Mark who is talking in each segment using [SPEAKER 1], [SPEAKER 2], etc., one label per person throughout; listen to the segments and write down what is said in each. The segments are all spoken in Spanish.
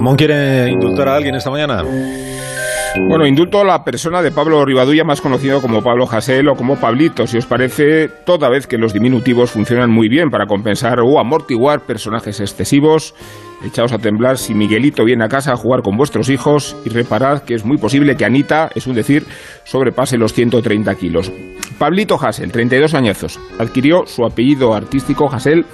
[SPEAKER 1] ¿Mon quiere indultar a alguien esta mañana?
[SPEAKER 2] Bueno, indulto a la persona de Pablo Rivadulla, más conocido como Pablo Jasel o como Pablito, si os parece, toda vez que los diminutivos funcionan muy bien para compensar o amortiguar personajes excesivos. Echaos a temblar si Miguelito viene a casa a jugar con vuestros hijos y reparad que es muy posible que Anita, es un decir, sobrepase los 130 kilos. Pablito Hassel, 32 añazos, adquirió su apellido artístico Hassel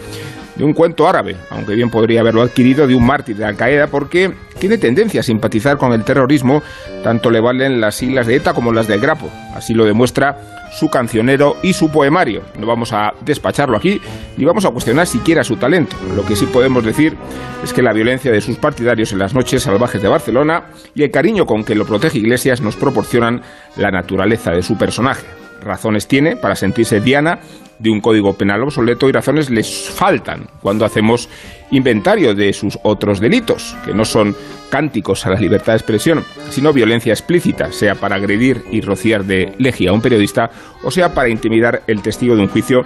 [SPEAKER 2] de un cuento árabe, aunque bien podría haberlo adquirido de un mártir de Al-Qaeda porque tiene tendencia a simpatizar con el terrorismo, tanto le valen las siglas de ETA como las del Grapo. Así lo demuestra su cancionero y su poemario. No vamos a despacharlo aquí ni vamos a cuestionar siquiera su talento. Lo que sí podemos decir es que la violencia de sus partidarios en las noches salvajes de Barcelona y el cariño con que lo protege Iglesias nos proporcionan la naturaleza de su personaje. Razones tiene para sentirse diana de un código penal obsoleto y razones les faltan cuando hacemos inventario de sus otros delitos, que no son cánticos a la libertad de expresión, sino violencia explícita, sea para agredir y rociar de lejía a un periodista, o sea para intimidar el testigo de un juicio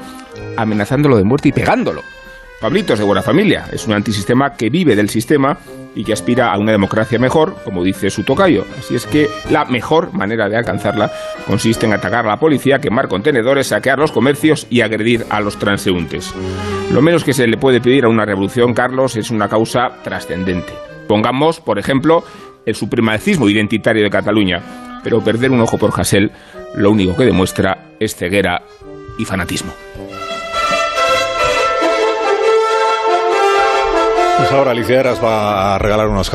[SPEAKER 2] amenazándolo de muerte y pegándolo. Pablito es de buena familia, es un antisistema que vive del sistema y que aspira a una democracia mejor, como dice su tocayo. Así es que la mejor manera de alcanzarla consiste en atacar la policía, quemar contenedores, saquear los comercios y agredir a los transeúntes. Lo menos que se le puede pedir a una revolución, Carlos, es una causa trascendente. Pongamos, por ejemplo, el supremacismo identitario de Cataluña, pero perder un ojo por Hassel lo único que demuestra es ceguera y fanatismo.
[SPEAKER 1] Ahora Alicia Eras va a regalar unos